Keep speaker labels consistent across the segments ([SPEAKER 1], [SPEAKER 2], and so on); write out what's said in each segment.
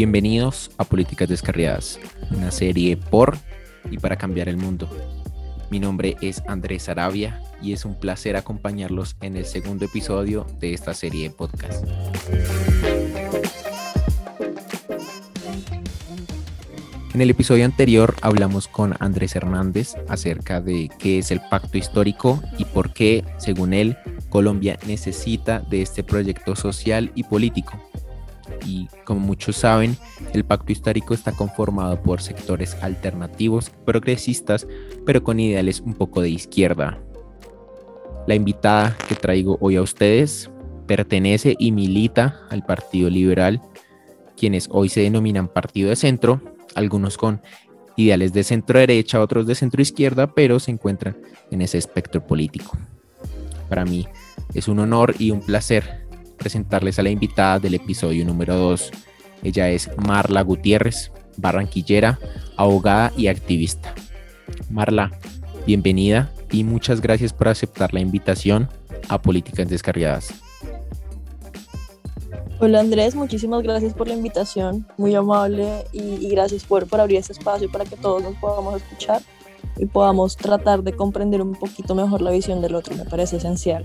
[SPEAKER 1] Bienvenidos a Políticas Descarriadas, una serie por y para cambiar el mundo. Mi nombre es Andrés Arabia y es un placer acompañarlos en el segundo episodio de esta serie de podcast. En el episodio anterior hablamos con Andrés Hernández acerca de qué es el pacto histórico y por qué, según él, Colombia necesita de este proyecto social y político. Y como muchos saben, el pacto histórico está conformado por sectores alternativos, progresistas, pero con ideales un poco de izquierda. La invitada que traigo hoy a ustedes pertenece y milita al Partido Liberal, quienes hoy se denominan Partido de Centro, algunos con ideales de centro derecha, otros de centro izquierda, pero se encuentran en ese espectro político. Para mí es un honor y un placer presentarles a la invitada del episodio número 2. Ella es Marla Gutiérrez, barranquillera, abogada y activista. Marla, bienvenida y muchas gracias por aceptar la invitación a Políticas Descarriadas.
[SPEAKER 2] Hola Andrés, muchísimas gracias por la invitación, muy amable y, gracias por, por abrir este espacio para que todos nos podamos escuchar y podamos tratar de comprender un poquito mejor la visión del otro, me parece esencial.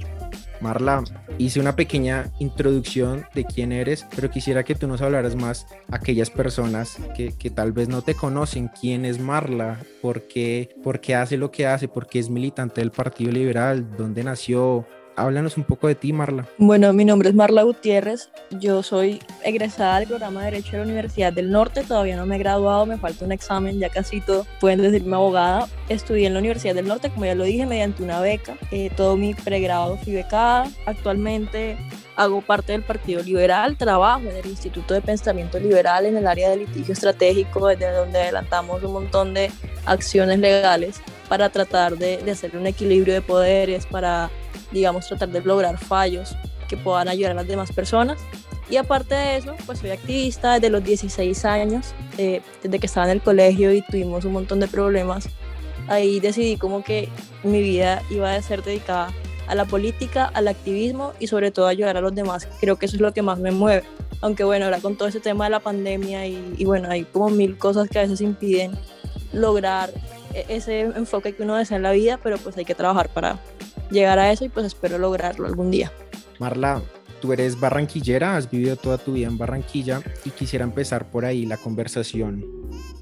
[SPEAKER 1] Marla, hice una pequeña introducción de quién eres, pero quisiera que tú nos hablaras más a aquellas personas que, que tal vez no te conocen. ¿Quién es Marla? ¿Por qué, ¿Por qué hace lo que hace? ¿Por qué es militante del Partido Liberal? ¿Dónde nació? Háblanos un poco de ti, Marla.
[SPEAKER 2] Bueno, mi nombre es Marla Gutiérrez. Yo soy egresada del programa de Derecho de la Universidad del Norte. Todavía no me he graduado, me falta un examen, ya casi todo. Pueden decirme abogada. Estudié en la Universidad del Norte, como ya lo dije, mediante una beca. Eh, todo mi pregrado fui becada. Actualmente hago parte del Partido Liberal, trabajo en el Instituto de Pensamiento Liberal en el área de litigio estratégico, desde donde adelantamos un montón de acciones legales para tratar de, de hacer un equilibrio de poderes, para digamos, tratar de lograr fallos que puedan ayudar a las demás personas. Y aparte de eso, pues soy activista desde los 16 años, eh, desde que estaba en el colegio y tuvimos un montón de problemas. Ahí decidí como que mi vida iba a ser dedicada a la política, al activismo y sobre todo ayudar a los demás. Creo que eso es lo que más me mueve. Aunque bueno, ahora con todo ese tema de la pandemia y, y bueno, hay como mil cosas que a veces impiden lograr e-, ese enfoque que uno desea en la vida, pero pues hay que trabajar para, llegar a eso y pues espero lograrlo algún día.
[SPEAKER 1] Marla, tú eres barranquillera, has vivido toda tu vida en Barranquilla y quisiera empezar por ahí la conversación.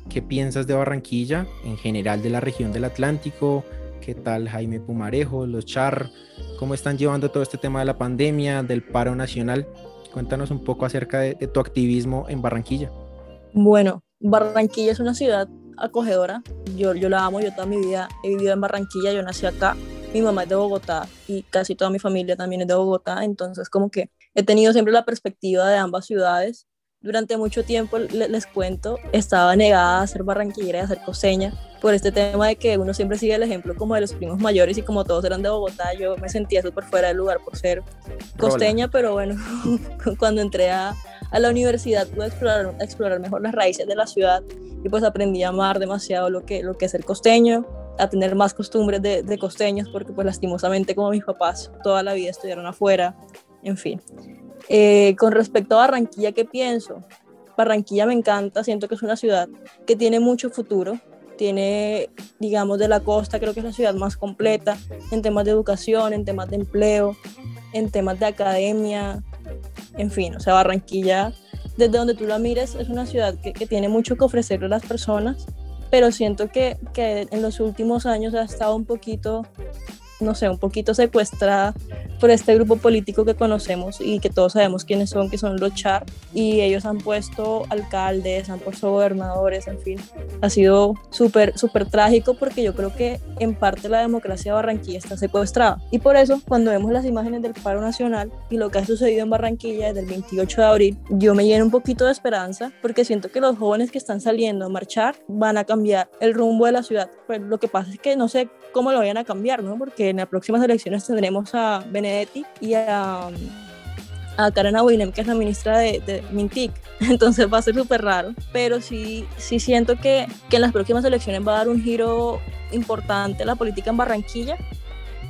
[SPEAKER 1] ¿Qué piensas de Barranquilla en general de la región del Atlántico? ¿Qué tal Jaime Pumarejo, los Char? ¿Cómo están llevando todo este tema de la pandemia, del paro nacional? Cuéntanos un poco acerca de, tu activismo en Barranquilla.
[SPEAKER 2] Bueno, Barranquilla es una ciudad acogedora. Yo, yo la amo, yo toda mi vida he vivido en Barranquilla, yo nací acá mi mamá es de Bogotá y casi toda mi familia también es de Bogotá, entonces como que he tenido siempre la perspectiva de ambas ciudades. Durante mucho tiempo, les cuento, estaba negada a ser barranquillera y a ser coseña por este tema de que uno siempre sigue el ejemplo como de los primos mayores y como todos eran de Bogotá, yo me sentía súper fuera del lugar por ser costeña, pero bueno, cuando entré a, a la universidad pude explorar, explorar mejor las raíces de la ciudad y pues aprendí a amar demasiado lo que, lo que es ser costeño a tener más costumbres de, de, costeños, porque pues lastimosamente como mis papás toda la vida estudiaron afuera, en fin. Eh, con respecto a Barranquilla, ¿qué pienso? Barranquilla me encanta, siento que es una ciudad que tiene mucho futuro, tiene, digamos, de la costa, creo que es la ciudad más completa en temas de educación, en temas de empleo, en temas de academia, en fin, o sea, Barranquilla, desde donde tú la mires, es una ciudad que tiene mucho que ofrecerle a las personas pero siento que, que en los últimos años ha estado un poquito no sé, un poquito secuestrada por este grupo político que conocemos y que todos sabemos quiénes son, que son los Char, y ellos han puesto alcaldes, han puesto gobernadores, en fin. Ha sido súper, súper trágico porque yo creo que en parte la democracia de Barranquilla está secuestrada. Y por eso, cuando vemos las imágenes del paro nacional y lo que ha sucedido en Barranquilla desde el 28 de abril, yo me lleno un poquito de esperanza porque siento que los jóvenes que están saliendo a marchar van a cambiar el rumbo de la ciudad. Pero lo que pasa es que no sé cómo lo vayan a cambiar, ¿no? Porque en las próximas elecciones tendremos a Benedetti y a, a Karen Awinem, que es la ministra de, de Mintic. Entonces va a ser súper raro, pero sí, sí siento que, que en las próximas elecciones va a dar un giro importante la política en Barranquilla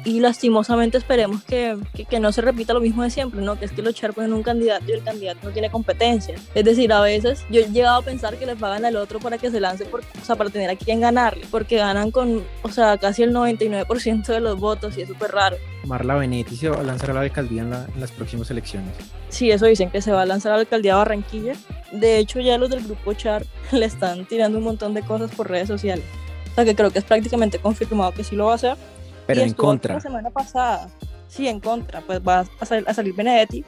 [SPEAKER 2] y lastimosamente esperemos que, que, no se repita lo mismo de siempre, ¿no? Que es que los char ponen un candidato y el candidato no tiene competencia. Es decir, a veces yo he llegado a pensar que les pagan al otro para que se lance, por, o sea, para tener a quien ganarle, porque ganan con, o sea, casi el 99% de los votos y es súper raro.
[SPEAKER 1] Marla Benetti se va a lanzar a la alcaldía en, en, las próximas elecciones.
[SPEAKER 2] Sí, eso dicen que se va a lanzar a la alcaldía de Barranquilla. De hecho, ya los del grupo Char le están tirando un montón de cosas por redes sociales. O sea, que creo que es prácticamente confirmado que sí lo va a hacer.
[SPEAKER 1] Pero en contra.
[SPEAKER 2] La semana pasada, sí, en contra, pues va a, salir Benedetti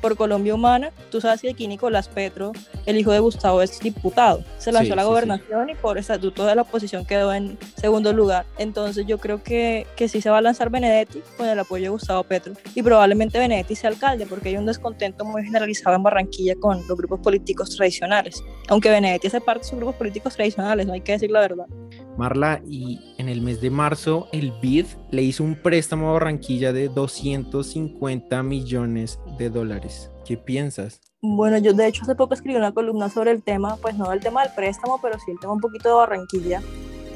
[SPEAKER 2] por Colombia Humana. Tú sabes que aquí Nicolás Petro, el hijo de Gustavo, es diputado. Se lanzó a la gobernación y por estatuto de la oposición quedó en segundo lugar. Entonces yo creo que, que sí se va a lanzar Benedetti con el apoyo de Gustavo Petro. Y probablemente Benedetti sea alcalde porque hay un descontento muy generalizado en Barranquilla con los grupos políticos tradicionales. Aunque Benedetti hace parte de sus grupos políticos tradicionales, no hay que decir la verdad.
[SPEAKER 1] Marla, y en el mes de marzo el BID le hizo un préstamo a Barranquilla de 250 millones de dólares. ¿Qué piensas?
[SPEAKER 2] Bueno, yo de hecho hace poco escribí una columna sobre el tema, pues no el tema del préstamo, pero sí el tema un poquito de Barranquilla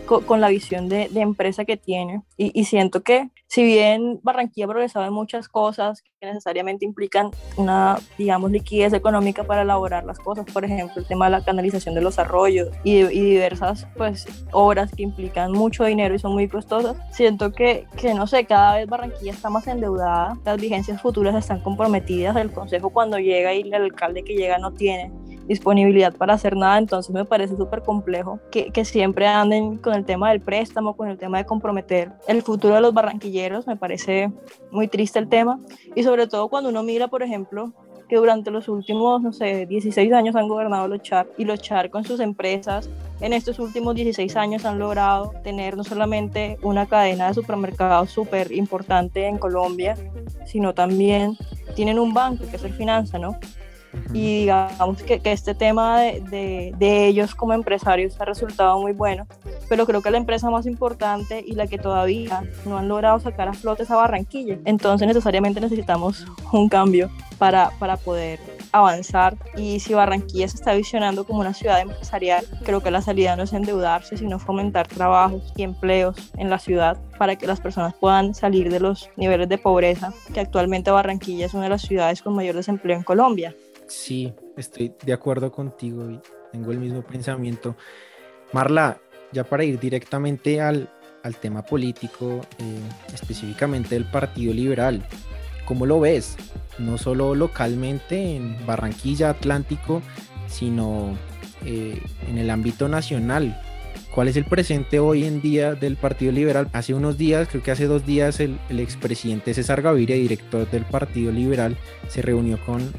[SPEAKER 2] con, la visión de, empresa que tiene. Y, siento que, si bien Barranquilla ha progresado en muchas cosas que necesariamente implican una, digamos, liquidez económica para elaborar las cosas, por ejemplo, el tema de la canalización de los arroyos y, diversas, pues, obras que implican mucho dinero y son muy costosas, siento que, que, no sé, cada vez Barranquilla está más endeudada, las vigencias futuras están comprometidas, el consejo cuando llega y el alcalde que llega no tiene disponibilidad para hacer nada, entonces me parece súper complejo que, que, siempre anden con el tema del préstamo, con el tema de comprometer el futuro de los barranquilleros, me parece muy triste el tema, y sobre todo cuando uno mira, por ejemplo, que durante los últimos, no sé, 16 años han gobernado los Char y los Char con sus empresas en estos últimos 16 años han logrado tener no solamente una cadena de supermercados súper importante en Colombia, sino también tienen un banco que es el Finanza, ¿no? Y digamos que, que este tema de, de, ellos como empresarios ha resultado muy bueno, pero creo que la empresa más importante y la que todavía no han logrado sacar a flote es a Barranquilla, entonces necesariamente necesitamos un cambio para, para poder avanzar y si Barranquilla se está visionando como una ciudad empresarial, creo que la salida no es endeudarse, sino fomentar trabajos y empleos en la ciudad para que las personas puedan salir de los niveles de pobreza, que actualmente Barranquilla es una de las ciudades con mayor desempleo en Colombia.
[SPEAKER 1] Sí, estoy de acuerdo contigo y tengo el mismo pensamiento. Marla, ya para ir directamente al, tema político, eh, específicamente del Partido Liberal, ¿cómo lo ves? No solo localmente en Barranquilla, Atlántico, sino eh, en el ámbito nacional. ¿Cuál es el presente hoy en día del Partido Liberal? Hace unos días, creo que hace dos días, el, expresidente César Gaviria, director del Partido Liberal, se reunió con,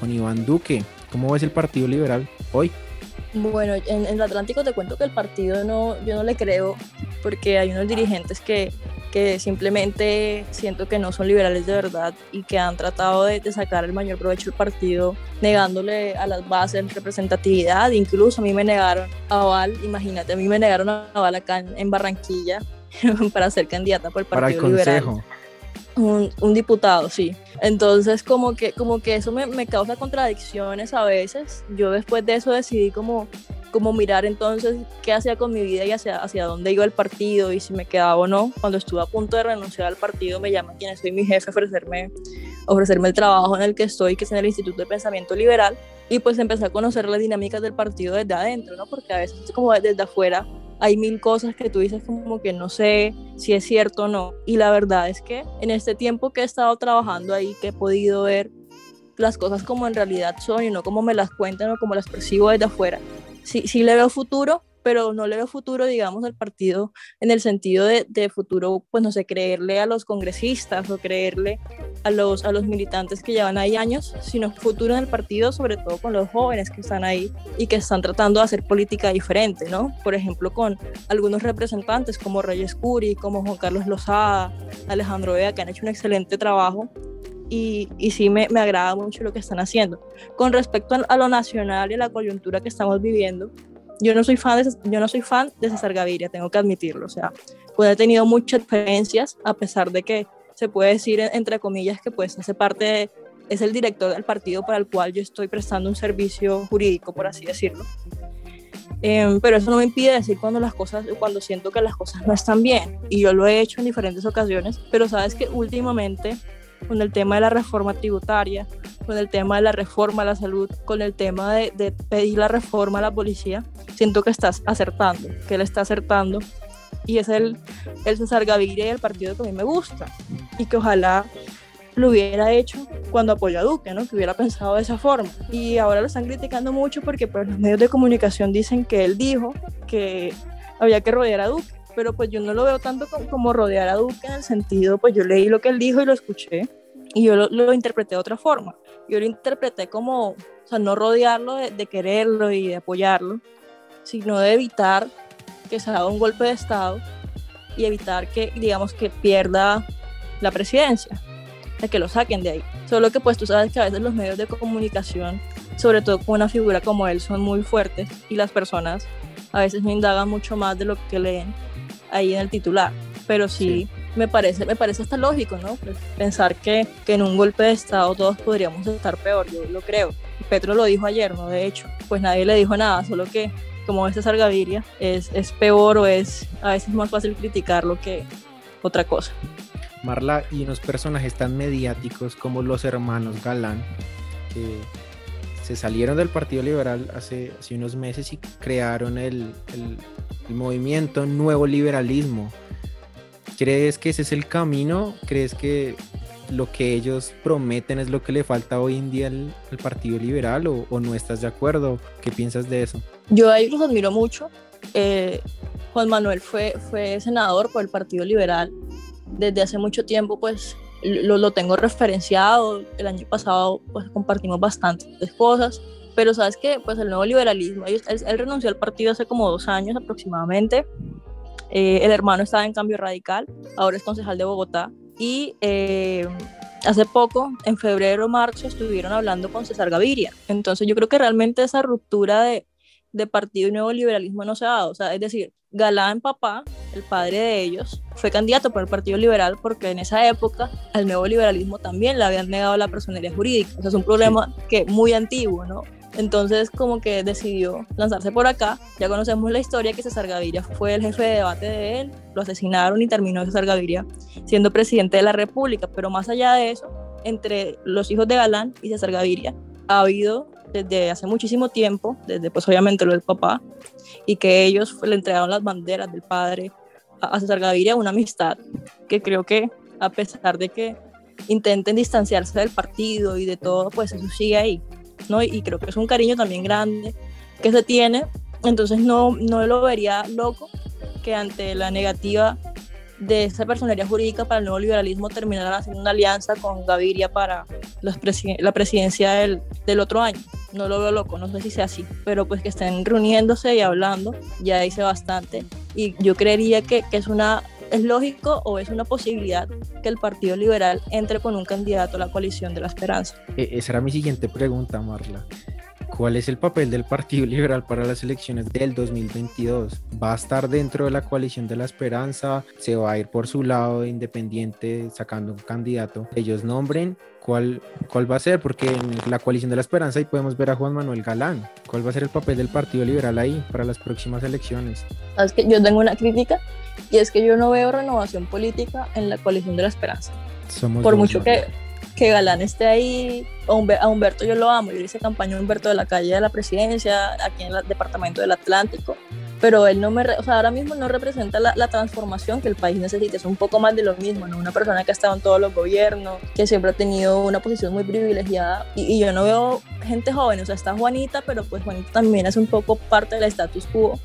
[SPEAKER 1] con, Iván Duque. ¿Cómo ves el Partido Liberal hoy?
[SPEAKER 2] Bueno, en, el Atlántico te cuento que el partido no, yo no le creo porque hay unos dirigentes que que simplemente siento que no son liberales de verdad y que han tratado de, sacar el mayor provecho del partido, negándole a las bases representatividad. Incluso a mí me negaron a Val, imagínate, a mí me negaron a Val acá en, Barranquilla para ser candidata por el Partido para el Liberal. Consejo. Un, diputado, sí. Entonces, como que, como que eso me, causa contradicciones a veces. Yo después de eso decidí como como mirar entonces qué hacía con mi vida y hacia, hacia dónde iba el partido y si me quedaba o no. Cuando estuve a punto de renunciar al partido, me llama quien soy mi jefe ofrecerme, ofrecerme el trabajo en el que estoy, que es en el Instituto de Pensamiento Liberal, y pues empecé a conocer las dinámicas del partido desde adentro, ¿no? Porque a veces como desde afuera hay mil cosas que tú dices como que no sé si es cierto o no. Y la verdad es que en este tiempo que he estado trabajando ahí, que he podido ver las cosas como en realidad son y no como me las cuentan o como las percibo desde afuera, sí, sí le veo futuro, pero no le veo futuro, digamos, al partido en el sentido de, de, futuro, pues no sé, creerle a los congresistas o creerle a los, a los militantes que llevan ahí años, sino futuro en el partido, sobre todo con los jóvenes que están ahí y que están tratando de hacer política diferente, ¿no? Por ejemplo, con algunos representantes como Reyes Curi, como Juan Carlos Lozada, Alejandro Vega, que han hecho un excelente trabajo y, y sí me, me, agrada mucho lo que están haciendo. Con respecto a, lo nacional y a la coyuntura que estamos viviendo, yo no soy fan de, yo no soy fan de César Gaviria, tengo que admitirlo. O sea, pues he tenido muchas experiencias, a pesar de que se puede decir, entre comillas, que pues hace parte, es el director del partido para el cual yo estoy prestando un servicio jurídico, por así decirlo. Em, pero eso no me impide decir cuando las cosas, cuando siento que las cosas no están bien. Y yo lo he hecho en diferentes ocasiones, pero sabes que últimamente con el tema de la reforma tributaria, con el tema de la reforma a la salud, con el tema de, pedir la reforma a la policía, siento que estás acertando, que él está acertando y es el, el César Gaviria y el partido que a mí me gusta y que ojalá lo hubiera hecho cuando apoyó a Duque, ¿no? Que hubiera pensado de esa forma. Y ahora lo están criticando mucho porque pues, los medios de comunicación dicen que él dijo que había que rodear a Duque, pero pues yo no lo veo tanto como, rodear a Duque en el sentido, pues yo leí lo que él dijo y lo escuché y yo lo, interpreté de otra forma. Yo lo interpreté como, o sea, no rodearlo de, de quererlo y de apoyarlo, sino de evitar que se haga un golpe de Estado y evitar que, digamos, que pierda la presidencia, de que lo saquen de ahí. Solo que pues tú sabes que a veces los medios de comunicación, sobre todo con una figura como él, son muy fuertes y las personas a veces me indagan mucho más de lo que leen ahí en el titular. Pero sí, me parece me parece hasta lógico, ¿no? Pues, pensar que, que en un golpe de Estado todos podríamos estar peor, yo lo creo. Petro lo dijo ayer, ¿no? De hecho, pues nadie le dijo nada, solo que como este Gaviria, es, es peor o es a veces más fácil criticarlo que otra cosa.
[SPEAKER 1] Marla, y unos personajes tan mediáticos como los hermanos Galán, que se salieron del Partido Liberal hace, hace unos meses y crearon el, el, movimiento Nuevo Liberalismo. ¿Crees que ese es el camino? ¿Crees que lo que ellos prometen es lo que le falta hoy en día al, Partido Liberal o, o, no estás de acuerdo? ¿Qué piensas de eso?
[SPEAKER 2] Yo a ellos los admiro mucho. Eh, Juan Manuel fue, fue senador por el Partido Liberal desde hace mucho tiempo, pues lo, lo tengo referenciado. El año pasado pues compartimos bastantes cosas, pero sabes que pues el nuevo liberalismo, él, él, renunció al partido hace como dos años aproximadamente. Eh, el hermano estaba en cambio radical, ahora es concejal de Bogotá y eh, hace poco, en febrero o marzo, estuvieron hablando con César Gaviria. Entonces yo creo que realmente esa ruptura de, de partido y nuevo liberalismo no se ha dado. O sea, es decir, Galán papá, el padre de ellos, fue candidato por el Partido Liberal porque en esa época al nuevo liberalismo también le habían negado la personería jurídica. O sea, es un problema que muy antiguo, ¿no? Entonces como que decidió lanzarse por acá. Ya conocemos la historia que César Gaviria fue el jefe de debate de él, lo asesinaron y terminó César Gaviria siendo presidente de la República. Pero más allá de eso, entre los hijos de Galán y César Gaviria ha habido desde hace muchísimo tiempo, desde pues obviamente lo del papá, y que ellos le entregaron las banderas del padre a César Gaviria, una amistad que creo que a pesar de que intenten distanciarse del partido y de todo, pues eso sigue ahí, ¿no? Y, creo que es un cariño también grande que se tiene, entonces no, no lo vería loco que ante la negativa de esa personería jurídica para el nuevo liberalismo terminaran haciendo una alianza con Gaviria para la presidencia del, del otro año no lo veo loco, no sé si sea así, pero pues que estén reuniéndose y hablando, ya dice bastante. Y yo creería que, que es una ¿Es lógico o es una posibilidad que el Partido Liberal entre con un candidato a la coalición de la esperanza?
[SPEAKER 1] Esa era mi siguiente pregunta, Marla. ¿Cuál es el papel del Partido Liberal para las elecciones del 2022? ¿Va a estar dentro de la coalición de la esperanza? ¿Se va a ir por su lado independiente sacando un candidato? Ellos nombren cuál, cuál va a ser, porque en la coalición de la esperanza ahí podemos ver a Juan Manuel Galán. ¿Cuál va a ser el papel del Partido Liberal ahí para las próximas elecciones?
[SPEAKER 2] Es que yo tengo una crítica y es que yo no veo renovación política en la coalición de la esperanza. Somos por mucho que que Galán esté ahí, a Humberto yo lo amo, yo hice campaña a Humberto de la calle de la presidencia, aquí en el departamento del Atlántico, pero él no me, o sea, ahora mismo no representa la, la, transformación que el país necesita, es un poco más de lo mismo, ¿no? Una persona que ha estado en todos los gobiernos, que siempre ha tenido una posición muy privilegiada, y, y yo no veo gente joven, o sea, está Juanita, pero pues Juanita también es un poco parte del status quo,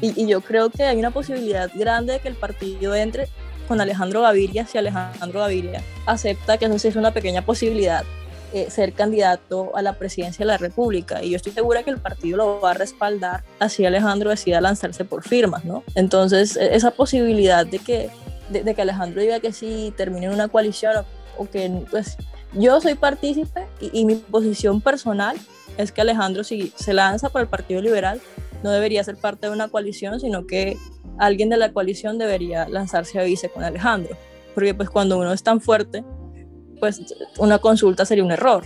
[SPEAKER 2] y, y yo creo que hay una posibilidad grande de que el partido entre con Alejandro Gaviria, si Alejandro Gaviria acepta que eso sí es una pequeña posibilidad, eh, ser candidato a la presidencia de la República. Y yo estoy segura que el partido lo va a respaldar así Alejandro decida lanzarse por firmas, ¿no? Entonces, e, esa posibilidad de que, de, que Alejandro diga que sí termine en una coalición o, que, pues, yo soy partícipe y, y mi posición personal es que Alejandro, si se lanza por el Partido Liberal, no debería ser parte de una coalición, sino que alguien de la coalición debería lanzarse a vice con Alejandro, porque pues cuando uno es tan fuerte, pues una consulta sería un error,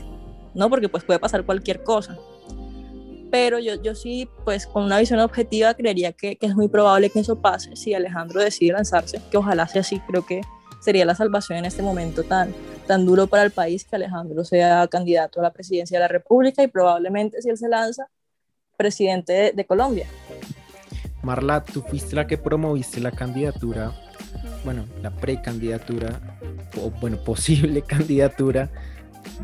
[SPEAKER 2] ¿no? Porque pues puede pasar cualquier cosa. pero yo, yo sí, pues con una visión objetiva, creería que, que es muy probable que eso pase si Alejandro decide lanzarse, que ojalá sea así, creo que sería la salvación en este momento tan, tan duro para el país que Alejandro sea candidato a la presidencia de la República y probablemente si él se lanza, presidente de, Colombia.
[SPEAKER 1] Marla, tú fuiste la que promoviste la candidatura, bueno, la precandidatura, o bueno, posible candidatura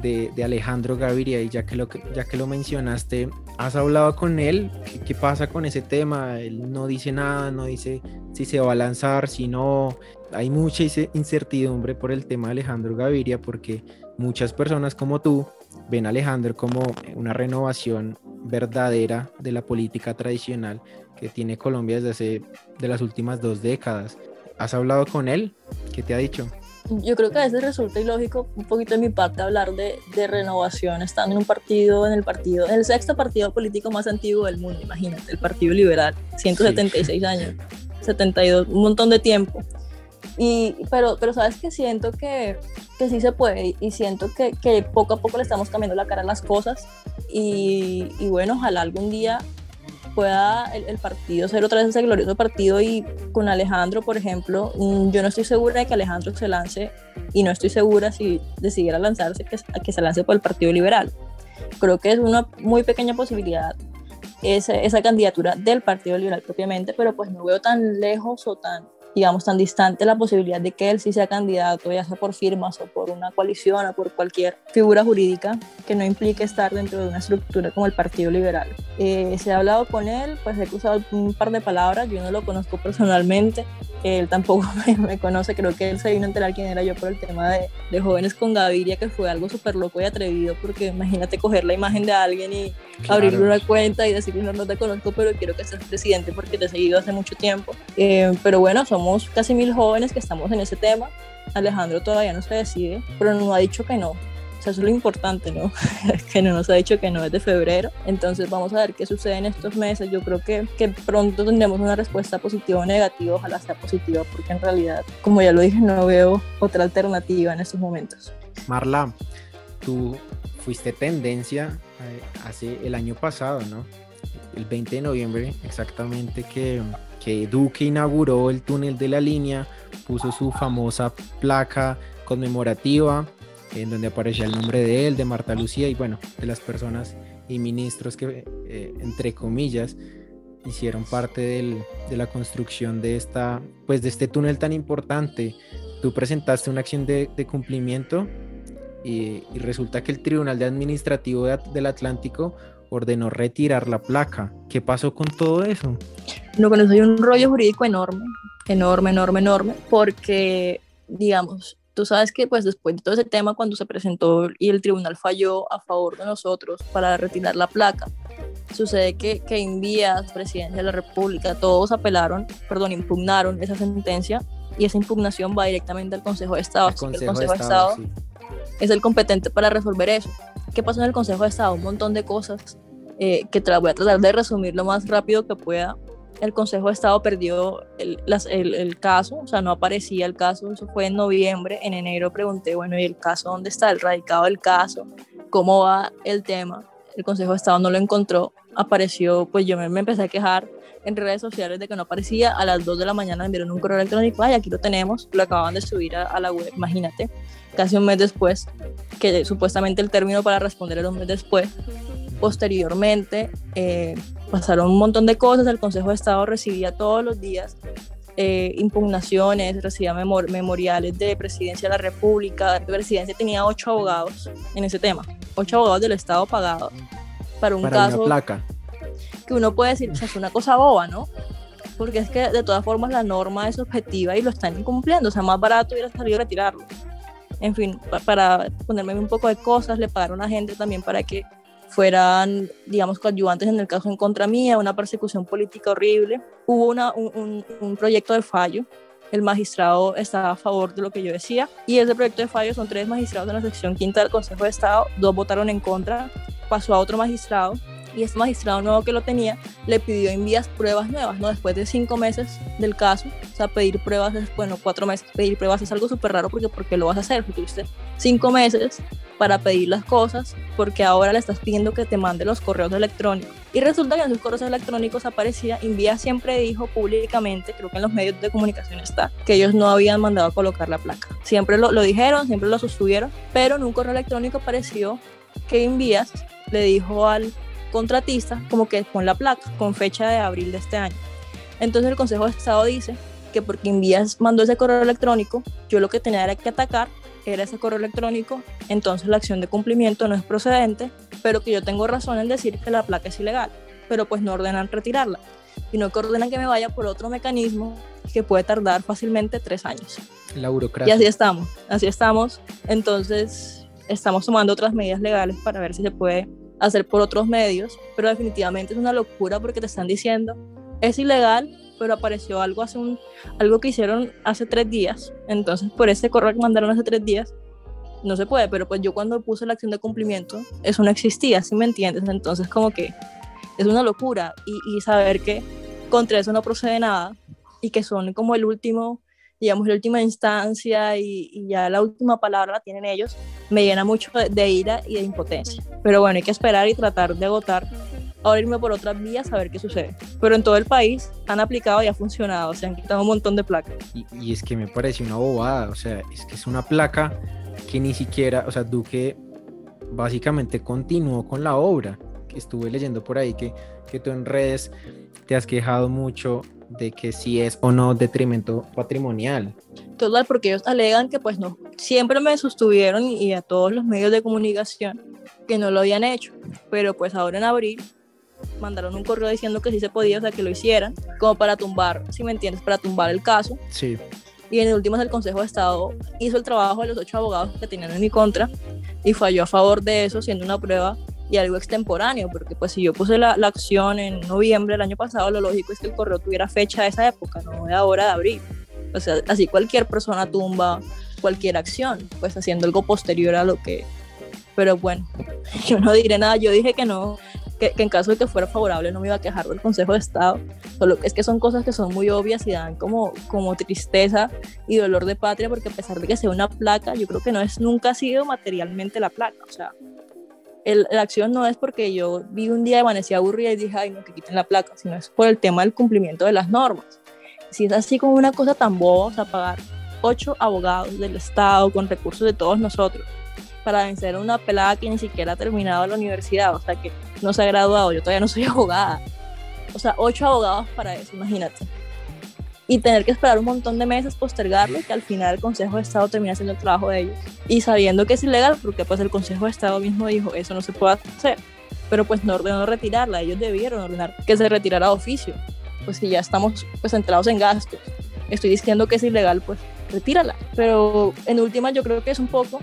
[SPEAKER 1] de, Alejandro Gaviria y ya que, lo, ya que lo mencionaste, ¿has hablado con él? ¿Qué, pasa con ese tema? Él no dice nada, no dice si se va a lanzar, si no. Hay mucha incertidumbre por el tema de Alejandro Gaviria porque muchas personas como tú ven a Alejandro como una renovación verdadera de la política tradicional que tiene Colombia desde hace de las últimas dos décadas. ¿Has hablado con él? ¿Qué te ha dicho?
[SPEAKER 2] yo creo que a veces resulta ilógico un poquito de mi parte hablar de, de, renovación estando en un partido, en el partido, en el sexto partido político más antiguo del mundo, imagínate, el Partido Liberal, 176 años, 72, un montón de tiempo. Y, pero, pero sabes que siento que, que sí se puede y siento que, que, poco a poco le estamos cambiando la cara a las cosas y, y bueno, ojalá algún día pueda el, partido ser otra vez ese glorioso partido y con Alejandro, por ejemplo, mm, yo no estoy segura de que Alejandro se lance y no estoy segura si decidiera lanzarse que, que se lance por el Partido Liberal. Creo que es una muy pequeña posibilidad esa, esa candidatura del Partido Liberal propiamente, pero pues no veo tan lejos o tan digamos, tan distante la posibilidad de que él sí sea candidato, ya sea por firmas o por una coalición o por cualquier figura jurídica que no implique estar dentro de una estructura como el Partido Liberal. Eh, se ha hablado con él, pues he cruzado un par de palabras, yo no lo conozco personalmente, él tampoco me, conoce, creo que él se vino a enterar quién era yo por el tema de, de jóvenes con Gaviria, que fue algo súper loco y atrevido, porque imagínate coger la imagen de alguien y abrirle una cuenta y decirle, no, no te conozco, pero quiero que seas presidente porque te he seguido hace mucho tiempo. Eh, pero bueno, somos casi mil jóvenes que estamos en ese tema. Alejandro todavía no se decide, pero no ha dicho que no. O sea, eso es lo importante, ¿no? que no nos ha dicho que no es de febrero. Entonces vamos a ver qué sucede en estos meses. Yo creo que, que pronto tendremos una respuesta positiva o negativa. Ojalá sea positiva, porque en realidad, como ya lo dije, no veo otra alternativa en estos momentos.
[SPEAKER 1] Marla, tú fuiste tendencia eh, hace el año pasado, ¿no? El 20 de noviembre exactamente que, que Duque inauguró el túnel de la línea, puso su famosa placa conmemorativa en donde aparecía el nombre de él, de Marta Lucía y bueno, de las personas y ministros que, eh, entre comillas, hicieron parte del, de la construcción de, esta, pues de este túnel tan importante. Tú presentaste una acción de, de cumplimiento y, resulta que el Tribunal de Administrativo del Atlántico ordenó retirar la placa. ¿Qué pasó con todo eso?
[SPEAKER 2] No, con eso hay un rollo jurídico enorme, enorme, enorme, enorme, porque, digamos, tú sabes que pues después de todo ese tema, cuando se presentó y el tribunal falló a favor de nosotros para retirar la placa, sucede que, que Invías, Presidencia de la República, todos apelaron, perdón, impugnaron esa sentencia y esa impugnación va directamente al Consejo de Estado. El Consejo, de Estado, es el competente para resolver eso. ¿Qué pasó en el Consejo de Estado? Un montón de cosas eh, que voy a tratar de resumir lo más rápido que pueda. El Consejo de Estado perdió el, caso, o sea, no aparecía el caso, eso fue en noviembre, en enero pregunté, bueno, ¿y el caso dónde está? ¿El radicado del caso? ¿Cómo va el tema? El Consejo de Estado no lo encontró, apareció, pues yo me, empecé a quejar en redes sociales de que no aparecía. A las 2 de la mañana me enviaron un correo electrónico, ay, aquí lo tenemos, lo acaban de subir a, la web, imagínate, casi un mes después, que supuestamente el término para responder era un mes después. Posteriormente eh, pasaron un montón de cosas, el Consejo de Estado recibía todos los días eh, impugnaciones, recibía memoriales de presidencia de la República. La presidencia tenía ocho abogados en ese tema, ocho abogados del Estado pagados para un caso.
[SPEAKER 1] Una placa
[SPEAKER 2] que uno puede decir, que es una cosa boba, ¿no? Porque es que de todas formas la norma es objetiva y lo están incumpliendo, o sea, más barato hubiera salido retirarlo. En fin, para ponerme un poco de cosas, le pagaron a gente también para que fueran, digamos, coadyuvantes en el caso en contra mía, una persecución política horrible. Hubo una, un, un, proyecto de fallo, el magistrado estaba a favor de lo que yo decía, y ese proyecto de fallo son tres magistrados de la sección quinta del Consejo de Estado, dos votaron en contra, pasó a otro magistrado y este magistrado nuevo que lo tenía le pidió envías pruebas nuevas, ¿no? Después de cinco meses del caso, o sea, pedir pruebas, bueno, cuatro meses, pedir pruebas es algo súper raro porque ¿por qué lo vas a hacer? Porque tuviste cinco meses para pedir las cosas porque ahora le estás pidiendo que te mande los correos electrónicos. Y resulta que en sus correos electrónicos aparecía, Invía siempre dijo públicamente, creo que en los medios de comunicación está, que ellos no habían mandado a colocar la placa. Siempre lo, lo dijeron, siempre lo sostuvieron, pero en un correo electrónico apareció que Invías le dijo al contratista como que pon la placa con fecha de abril de este año. Entonces el Consejo de Estado dice que porque Invías mandó ese correo electrónico, yo lo que tenía era que atacar era ese correo electrónico, entonces la acción de cumplimiento no es procedente, pero que yo tengo razón en decir que la placa es ilegal, pero pues no ordenan retirarla, sino que ordenan que me vaya por otro mecanismo que puede tardar fácilmente tres años.
[SPEAKER 1] La burocracia.
[SPEAKER 2] Y así estamos, así estamos. Entonces estamos tomando otras medidas legales para ver si se puede hacer por otros medios, pero definitivamente es una locura porque te están diciendo, es ilegal, pero apareció algo hace un, algo que hicieron hace tres días, entonces por ese correo que mandaron hace tres días, no se puede, pero pues yo cuando puse la acción de cumplimiento, eso no existía, ¿sí me entiendes? Entonces como que es una locura y, y saber que contra eso no procede nada y que son como el último digamos, la última instancia y, ya la última palabra la tienen ellos, me llena mucho de, ira y de impotencia. Pero bueno, hay que esperar y tratar de agotar, ahora irme por otras vías a ver qué sucede. Pero en todo el país han aplicado y ha funcionado, se han quitado un montón de placas.
[SPEAKER 1] Y, y es que me parece una bobada, o sea, es que es una placa que ni siquiera, o sea, Duque básicamente continuó con la obra. Estuve leyendo por ahí que, que tú en redes te has quejado mucho de que si es o no detrimento patrimonial.
[SPEAKER 2] Total, porque ellos alegan que pues no, siempre me sostuvieron y a todos los medios de comunicación que no lo habían hecho, pero pues ahora en abril mandaron un correo diciendo que sí se podía, o sea, que lo hicieran, como para tumbar, si me entiendes, para tumbar el caso.
[SPEAKER 1] Sí.
[SPEAKER 2] Y en el último el Consejo de Estado hizo el trabajo de los ocho abogados que tenían en mi contra y falló a favor de eso, siendo una prueba y algo extemporáneo, porque pues si yo puse la, la, acción en noviembre del año pasado, lo lógico es que el correo tuviera fecha de esa época, no de ahora de abril. O sea, así cualquier persona tumba cualquier acción, pues haciendo algo posterior a lo que... Pero bueno, yo no diré nada, yo dije que no, que, que, en caso de que fuera favorable no me iba a quejar del Consejo de Estado, solo es que son cosas que son muy obvias y dan como, como tristeza y dolor de patria, porque a pesar de que sea una placa, yo creo que no es, nunca ha sido materialmente la placa, o sea, el, la acción no es porque yo vi un día de aburrida y dije, ay, no, que quiten la placa, sino es por el tema del cumplimiento de las normas. Si es así como una cosa tan boba, o sea, pagar ocho abogados del Estado con recursos de todos nosotros para vencer a una pelada que ni siquiera ha terminado la universidad, o sea, que no se ha graduado, yo todavía no soy abogada. O sea, ocho abogados para eso, imagínate y tener que esperar un montón de meses, postergarlo, que al final el Consejo de Estado termina haciendo el trabajo de ellos. Y sabiendo que es ilegal, porque pues el Consejo de Estado mismo dijo, eso no se puede hacer, pero pues no ordenó retirarla, ellos debieron ordenar que se retirara de oficio, pues si ya estamos pues entrados en gastos, estoy diciendo que es ilegal, pues retírala. Pero en última yo creo que es un poco,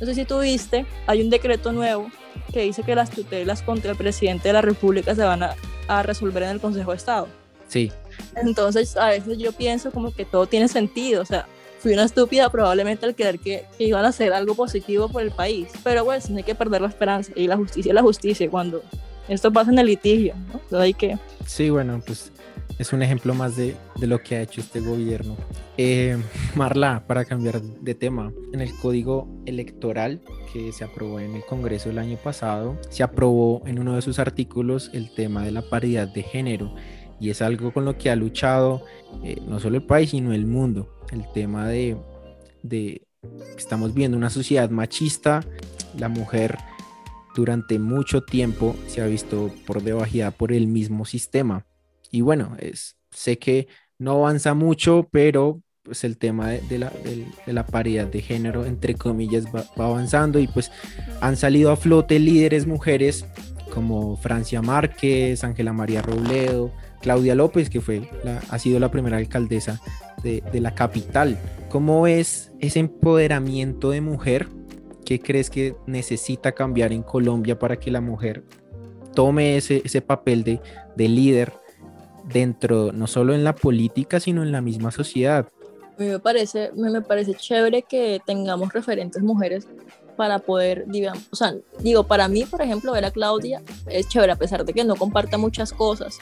[SPEAKER 2] no sé si tú viste, hay un decreto nuevo que dice que las tutelas contra el presidente de la República se van a, a resolver en el Consejo de Estado.
[SPEAKER 1] Sí.
[SPEAKER 2] Entonces, a veces yo pienso como que todo tiene sentido, o sea, fui una estúpida probablemente al creer que, que iban a hacer algo positivo por el país, pero pues no hay que perder la esperanza y la justicia es la justicia cuando esto pasa en el litigio, ¿no? Entonces hay que...
[SPEAKER 1] Sí, bueno, pues es un ejemplo más de, de lo que ha hecho este gobierno. Eh, Marla, para cambiar de tema, en el código electoral que se aprobó en el Congreso el año pasado, se aprobó en uno de sus artículos el tema de la paridad de género y es algo con lo que ha luchado eh, no solo el país, sino el mundo. El tema de, de estamos viendo una sociedad machista, la mujer durante mucho tiempo se ha visto por debajeada por el mismo sistema. Y bueno, es, sé que no avanza mucho, pero pues el tema de, la, de, la, paridad de género, entre comillas, va, va, avanzando y pues han salido a flote líderes mujeres como Francia Márquez, Ángela María Robledo, Claudia López, que fue ha sido la primera alcaldesa de, de, la capital. ¿Cómo es ese empoderamiento de mujer? ¿Qué crees que necesita cambiar en Colombia para que la mujer tome ese, ese papel de, de líder dentro, no solo en la política, sino en la misma sociedad?
[SPEAKER 2] A mí me parece, me parece chévere que tengamos referentes mujeres para poder, digamos, o sea, digo, para mí, por ejemplo, ver a Claudia es chévere, a pesar de que no comparta muchas cosas.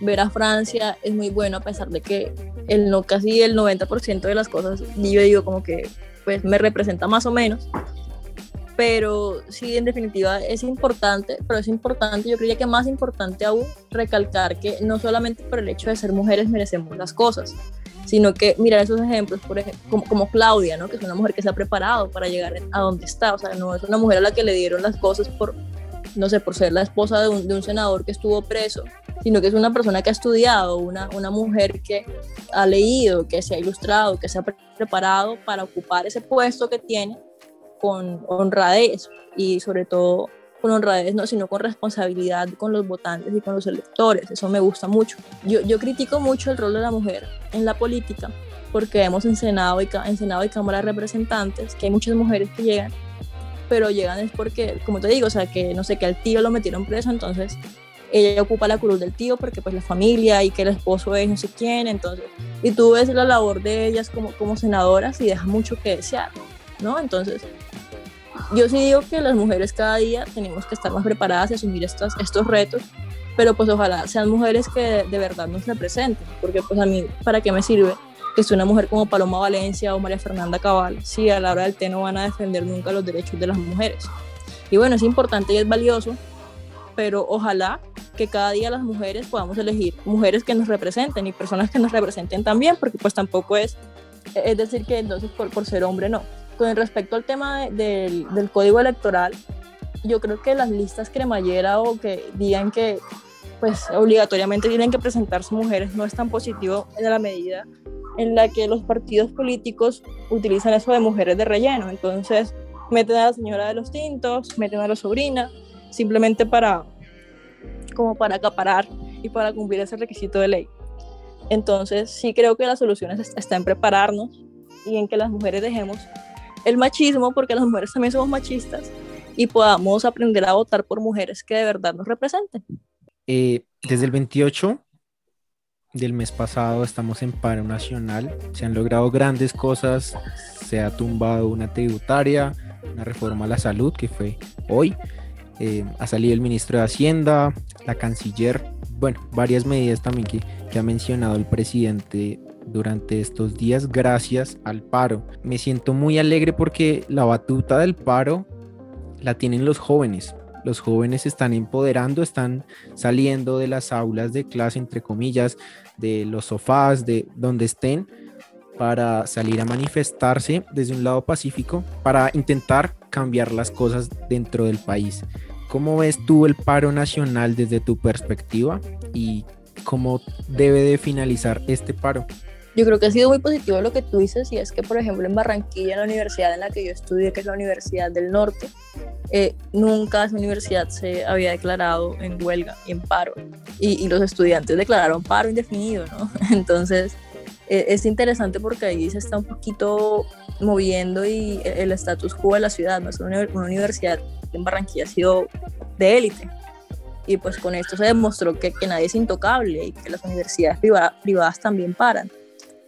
[SPEAKER 2] Ver a Francia es muy bueno, a pesar de que el no, casi el 90% de las cosas, yo digo como que, pues, me representa más o menos. pero sí, en definitiva es importante, pero es importante, yo creía que más importante aún, recalcar que no solamente por el hecho de ser mujeres merecemos las cosas, sino que mirar esos ejemplos, por ejemplo, como, Claudia, ¿no? que es una mujer que se ha preparado para llegar a donde está, o sea, no es una mujer a la que le dieron las cosas por, no sé, por ser la esposa de un, senador que estuvo preso, sino que es una persona que ha estudiado, una mujer que ha leído, que se ha ilustrado, que se ha preparado para ocupar ese puesto que tiene con honradez y sobre todo con honradez, no, sino con responsabilidad con los votantes y con los electores. Eso me gusta mucho. Yo, yo critico mucho el rol de la mujer en la política porque hemos en Senado, y, en y Cámara de Representantes que hay muchas mujeres que llegan, pero llegan es porque, como te digo, o sea, que no sé, que al tío lo metieron preso, entonces ella ocupa la cruz del tío porque pues la familia y que el esposo es no sé quién, entonces, y tú ves la labor de ellas como, como senadoras y deja mucho que desear, ¿no? Entonces, yo sí digo que las mujeres cada día tenemos que estar más preparadas y asumir estos, estos retos, pero pues ojalá sean mujeres que de, verdad nos representen, porque pues a mí, ¿para qué me sirve que sea una mujer como Paloma Valencia o María Fernanda Cabal si a la hora del té no van a defender nunca los derechos de las mujeres? Y bueno, es importante y es valioso, pero ojalá que cada día las mujeres podamos elegir mujeres que nos representen y personas que nos representen también, porque pues tampoco es, es decir que entonces por, por ser hombre no con respecto al tema del, del, código electoral, yo creo que las listas cremallera o que digan que pues obligatoriamente tienen que presentarse mujeres no es tan positivo en la medida en la que los partidos políticos utilizan eso de mujeres de relleno. Entonces meten a la señora de los tintos, meten a la sobrina, simplemente para como para acaparar y para cumplir ese requisito de ley. Entonces sí creo que la solución está en prepararnos y en que las mujeres dejemos el machismo, porque las mujeres también somos machistas, y podamos aprender a votar por mujeres que de verdad nos representen.
[SPEAKER 1] Eh, desde el 28 del mes pasado estamos en paro nacional, se han logrado grandes cosas, se ha tumbado una tributaria, una reforma a la salud que fue hoy, eh, ha salido el ministro de Hacienda, la canciller, bueno, varias medidas también que, que ha mencionado el presidente durante estos días gracias al paro. Me siento muy alegre porque la batuta del paro la tienen los jóvenes. Los jóvenes están empoderando, están saliendo de las aulas de clase, entre comillas, de los sofás, de donde estén, para salir a manifestarse desde un lado pacífico, para intentar cambiar las cosas dentro del país. ¿Cómo ves tú el paro nacional desde tu perspectiva y cómo debe de finalizar este paro?
[SPEAKER 2] Yo creo que ha sido muy positivo lo que tú dices y es que, por ejemplo, en Barranquilla, en la universidad en la que yo estudié, que es la Universidad del Norte, eh, nunca esa universidad se había declarado en huelga y en paro. Y, los estudiantes declararon paro indefinido, ¿no? Entonces, eh, es interesante porque ahí se está un poquito moviendo y el status quo de la ciudad, ¿no? Es una, universidad en Barranquilla ha sido de élite. Y pues con esto se demostró que nadie es intocable y que las universidades privadas también paran.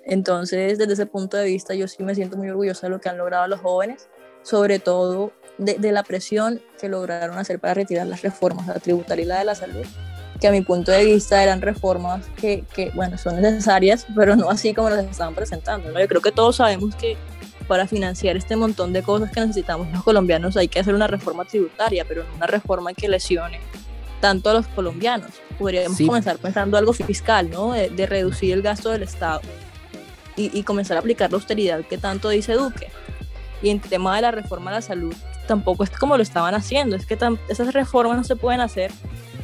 [SPEAKER 2] Entonces, desde ese punto de vista, yo sí me siento muy orgullosa de lo que han logrado los jóvenes, sobre todo de, la presión que lograron hacer para retirar las reformas, la tributaria y la de la salud, que a mi punto de vista eran reformas que, que bueno, son necesarias, pero no así como las estaban presentando. ¿no? Yo creo que todos sabemos que para financiar este montón de cosas que necesitamos los colombianos hay que hacer una reforma tributaria, pero no una reforma que lesione tanto a los colombianos. Podríamos comenzar pensando algo fiscal, ¿no? de reducir el gasto del Estado y, comenzar a aplicar la austeridad que tanto dice Duque. Y en tema de la reforma a la salud, tampoco es como lo estaban haciendo, es que esas reformas no se pueden hacer,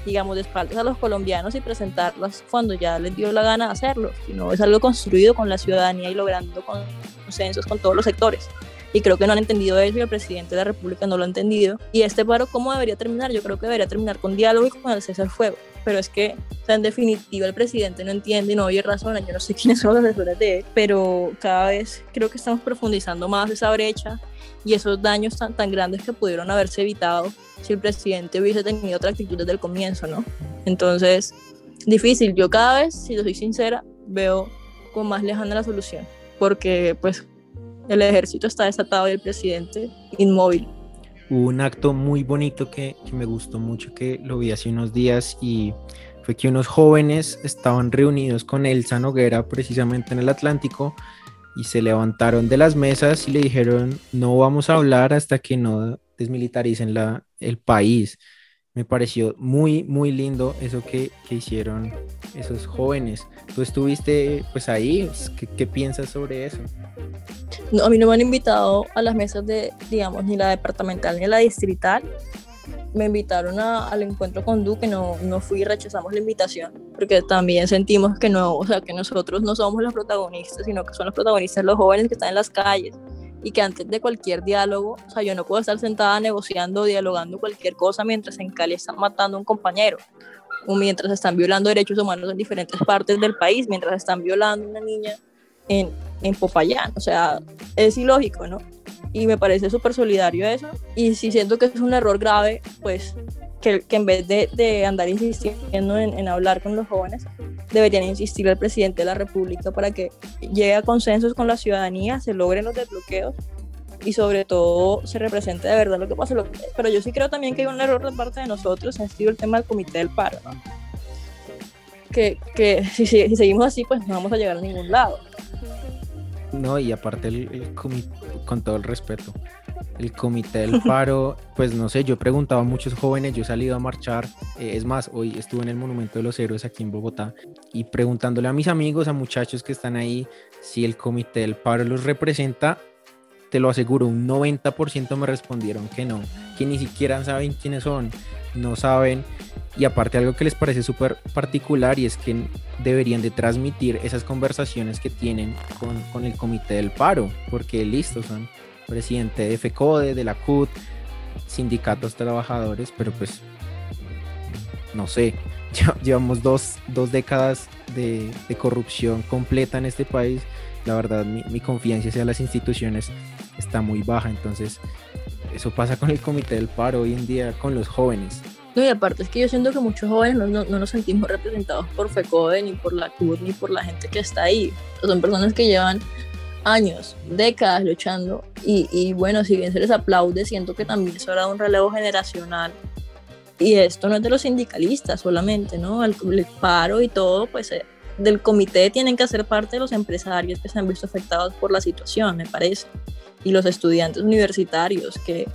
[SPEAKER 2] digamos, de espaldas a los colombianos y presentarlas cuando ya les dio la gana hacerlo, sino es algo construido con la ciudadanía y logrando consensos con todos los sectores y creo que no han entendido eso y el presidente de la República no lo ha entendido. Y este paro, ¿cómo debería terminar? Yo creo que debería terminar con diálogo y con el cese al fuego. Pero es que, o sea, en definitiva, el presidente no entiende y no oye razón. Yo no sé quiénes son los asesores de él, pero cada vez creo que estamos profundizando más esa brecha y esos daños tan, tan grandes que pudieron haberse evitado si el presidente hubiese tenido otra actitud desde el comienzo, ¿no? Entonces, difícil. Yo cada vez, si lo soy sincera, veo con más lejana la solución, porque pues el ejército está desatado y el presidente inmóvil.
[SPEAKER 1] Hubo un acto muy bonito que, me gustó mucho, que lo vi hace unos días y fue que unos jóvenes estaban reunidos con Elsa Noguera precisamente en el Atlántico y se levantaron de las mesas y le dijeron no vamos a hablar hasta que no desmilitaricen la, el país. Me pareció muy, muy lindo eso que, que hicieron esos jóvenes. Tú estuviste pues ahí, ¿qué, piensas sobre eso?
[SPEAKER 2] No, a mí no me han invitado a las mesas de, digamos, ni la departamental ni la distrital. Me invitaron a, al encuentro con Duque, no, no fui y rechazamos la invitación, porque también sentimos que no, o sea, que nosotros no somos los protagonistas, sino que son los protagonistas los jóvenes que están en las calles y que antes de cualquier diálogo, o sea, yo no puedo estar sentada negociando, dialogando cualquier cosa mientras en Cali están matando a un compañero, o mientras están violando derechos humanos en diferentes partes del país, mientras están violando a una niña en, en Popayán. O sea, es ilógico, ¿no? Y me parece súper solidario eso. Y si siento que es un error grave, pues que, que en vez de, de andar insistiendo en, en, hablar con los jóvenes, deberían insistir al presidente de la República para que llegue a consensos con la ciudadanía, se logren los desbloqueos y sobre todo se represente de verdad lo que pasa. Pero yo sí creo también que hay un error de parte de nosotros, ha sido el tema del comité del paro. ¿no? Que, que si, si, seguimos así, pues no vamos a llegar a ningún lado.
[SPEAKER 1] No, y aparte el, el comité, con todo el respeto, el comité del paro, pues no sé, yo he preguntado a muchos jóvenes, yo he salido a marchar, eh, es más, hoy estuve en el Monumento de los Héroes aquí en Bogotá y preguntándole a mis amigos, a muchachos que están ahí, si el comité del paro los representa, te lo aseguro, un 90% me respondieron que no, que ni siquiera saben quiénes son, no saben. Y aparte algo que les parece súper particular y es que deberían de transmitir esas conversaciones que tienen con, con, el comité del paro, porque listo, son presidente de FECODE, de la CUT, sindicatos trabajadores, pero pues no sé, llevamos dos, dos décadas de, de, corrupción completa en este país. La verdad, mi, mi confianza hacia las instituciones está muy baja, entonces eso pasa con el comité del paro hoy en día, con los jóvenes.
[SPEAKER 2] No, y aparte es que yo siento que muchos jóvenes no, no, no nos sentimos representados por FECODE, ni por la CUT, ni por la gente que está ahí. Son personas que llevan años, décadas luchando y, y, bueno, si bien se les aplaude, siento que también eso da un relevo generacional y esto no es de los sindicalistas solamente, ¿no? El, el paro y todo, pues eh, del comité tienen que hacer parte de los empresarios que se han visto afectados por la situación, me parece, y los estudiantes universitarios que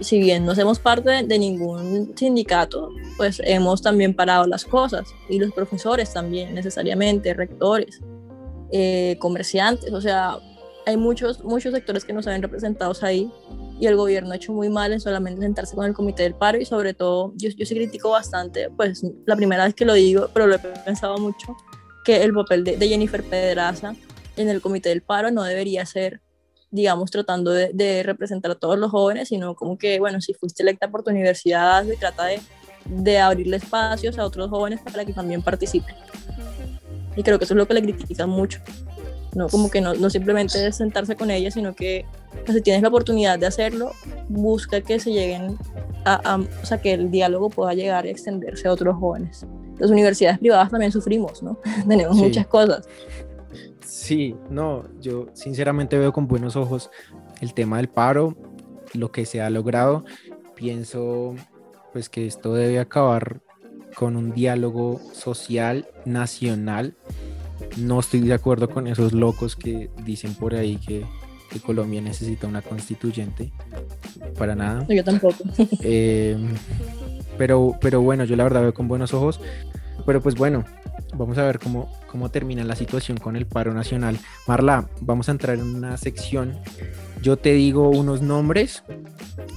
[SPEAKER 2] si bien no hacemos parte de, de ningún sindicato, pues hemos también parado las cosas y los profesores también necesariamente, rectores. Eh, comerciantes, o sea, hay muchos, muchos sectores que no se ven representados ahí y el gobierno ha hecho muy mal en solamente sentarse con el comité del paro y sobre todo, yo, yo sí critico bastante, pues la primera vez que lo digo, pero lo he pensado mucho, que el papel de, de Jennifer Pedraza en el comité del paro no debería ser, digamos, tratando de, de, representar a todos los jóvenes, sino como que, bueno, si fuiste electa por tu universidad, se trata de, de abrirle espacios a otros jóvenes para que también participen. Y creo que eso es lo que le critican mucho. No, como que no, no simplemente es sentarse con ella, sino que pues, si tienes la oportunidad de hacerlo, busca que se lleguen a, a, o sea, que el diálogo pueda llegar y extenderse a otros jóvenes. Las universidades privadas también sufrimos, ¿no? Tenemos sí. muchas cosas.
[SPEAKER 1] Sí, no, yo sinceramente veo con buenos ojos el tema del paro, lo que se ha logrado. Pienso pues que esto debe acabar con un diálogo social nacional. No estoy de acuerdo con esos locos que dicen por ahí que, que Colombia necesita una constituyente. Para nada.
[SPEAKER 2] Yo tampoco.
[SPEAKER 1] Eh, pero, pero bueno, yo la verdad veo con buenos ojos. Pero pues bueno, vamos a ver cómo, cómo termina la situación con el paro nacional. Marla, vamos a entrar en una sección. Yo te digo unos nombres,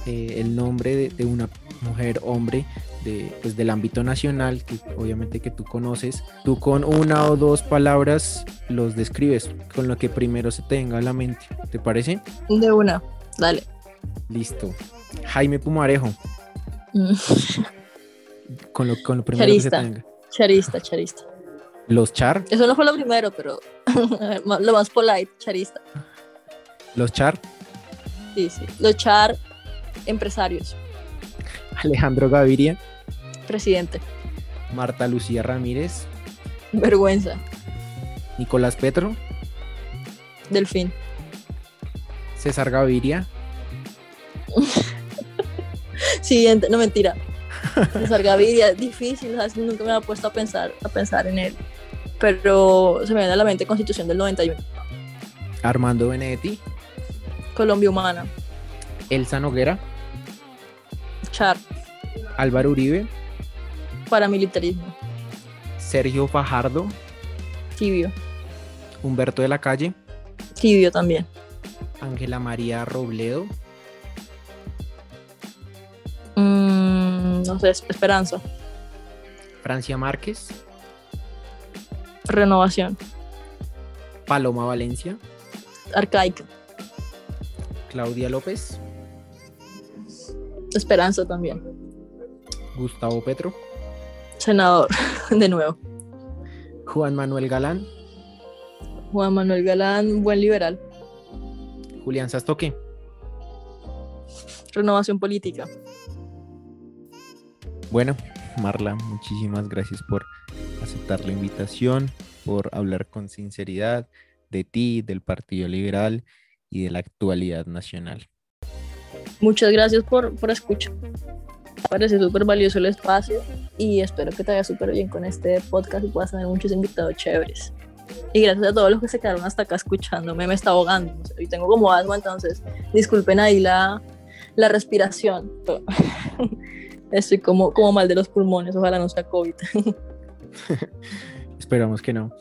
[SPEAKER 1] eh, el nombre de, de, una mujer, hombre, de, pues, del ámbito nacional, que obviamente que tú conoces. Tú con una o dos palabras los describes, con lo que primero se te venga a la mente. ¿Te parece?
[SPEAKER 2] De una, dale.
[SPEAKER 1] Listo. Jaime Pumarejo. con, lo, con lo primero charista, que se te venga.
[SPEAKER 2] Charista, charista.
[SPEAKER 1] Los char.
[SPEAKER 2] Eso no fue lo primero, pero lo más polite, charista.
[SPEAKER 1] Los char.
[SPEAKER 2] Sí, sí. Los char empresarios.
[SPEAKER 1] Alejandro Gaviria.
[SPEAKER 2] Presidente.
[SPEAKER 1] Marta Lucía Ramírez.
[SPEAKER 2] Vergüenza.
[SPEAKER 1] Nicolás Petro.
[SPEAKER 2] Delfín.
[SPEAKER 1] César Gaviria.
[SPEAKER 2] Siguiente, no mentira. César Gaviria, difícil, ¿sabes? nunca me había puesto a pensar, a pensar en él. Pero se me viene a la mente Constitución del 91.
[SPEAKER 1] Armando Benedetti.
[SPEAKER 2] Colombia Humana.
[SPEAKER 1] Elsa Noguera.
[SPEAKER 2] Char,
[SPEAKER 1] Álvaro Uribe,
[SPEAKER 2] paramilitarismo,
[SPEAKER 1] Sergio Fajardo,
[SPEAKER 2] tibio,
[SPEAKER 1] Humberto de la Calle,
[SPEAKER 2] tibio también,
[SPEAKER 1] Ángela María Robledo,
[SPEAKER 2] Mm, no sé, esperanza,
[SPEAKER 1] Francia Márquez,
[SPEAKER 2] renovación,
[SPEAKER 1] Paloma Valencia,
[SPEAKER 2] arcaica,
[SPEAKER 1] Claudia López,
[SPEAKER 2] esperanza también,
[SPEAKER 1] Gustavo Petro,
[SPEAKER 2] senador, de nuevo,
[SPEAKER 1] Juan Manuel Galán,
[SPEAKER 2] Juan Manuel Galán, buen liberal,
[SPEAKER 1] Julián Sastoque.
[SPEAKER 2] renovación política.
[SPEAKER 1] Bueno, Marla, muchísimas gracias por aceptar la invitación, por hablar con sinceridad de ti, del Partido Liberal y de la actualidad nacional.
[SPEAKER 2] Muchas gracias por, por escuchar. Parece súper valioso el espacio y espero que te vaya súper bien con este podcast y puedas tener muchos invitados chéveres. Y gracias a todos los que se quedaron hasta acá escuchándome, me está ahogando. o sea, tengo como asma, entonces disculpen ahí la, la respiración. Estoy como, como mal de los pulmones, ojalá no sea COVID.
[SPEAKER 1] Esperamos que no.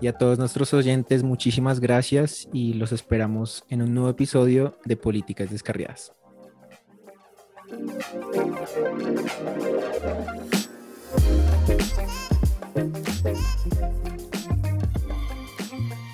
[SPEAKER 1] Y a todos nuestros oyentes, muchísimas gracias y los esperamos en un nuevo episodio de Políticas Descarriadas. Thank you.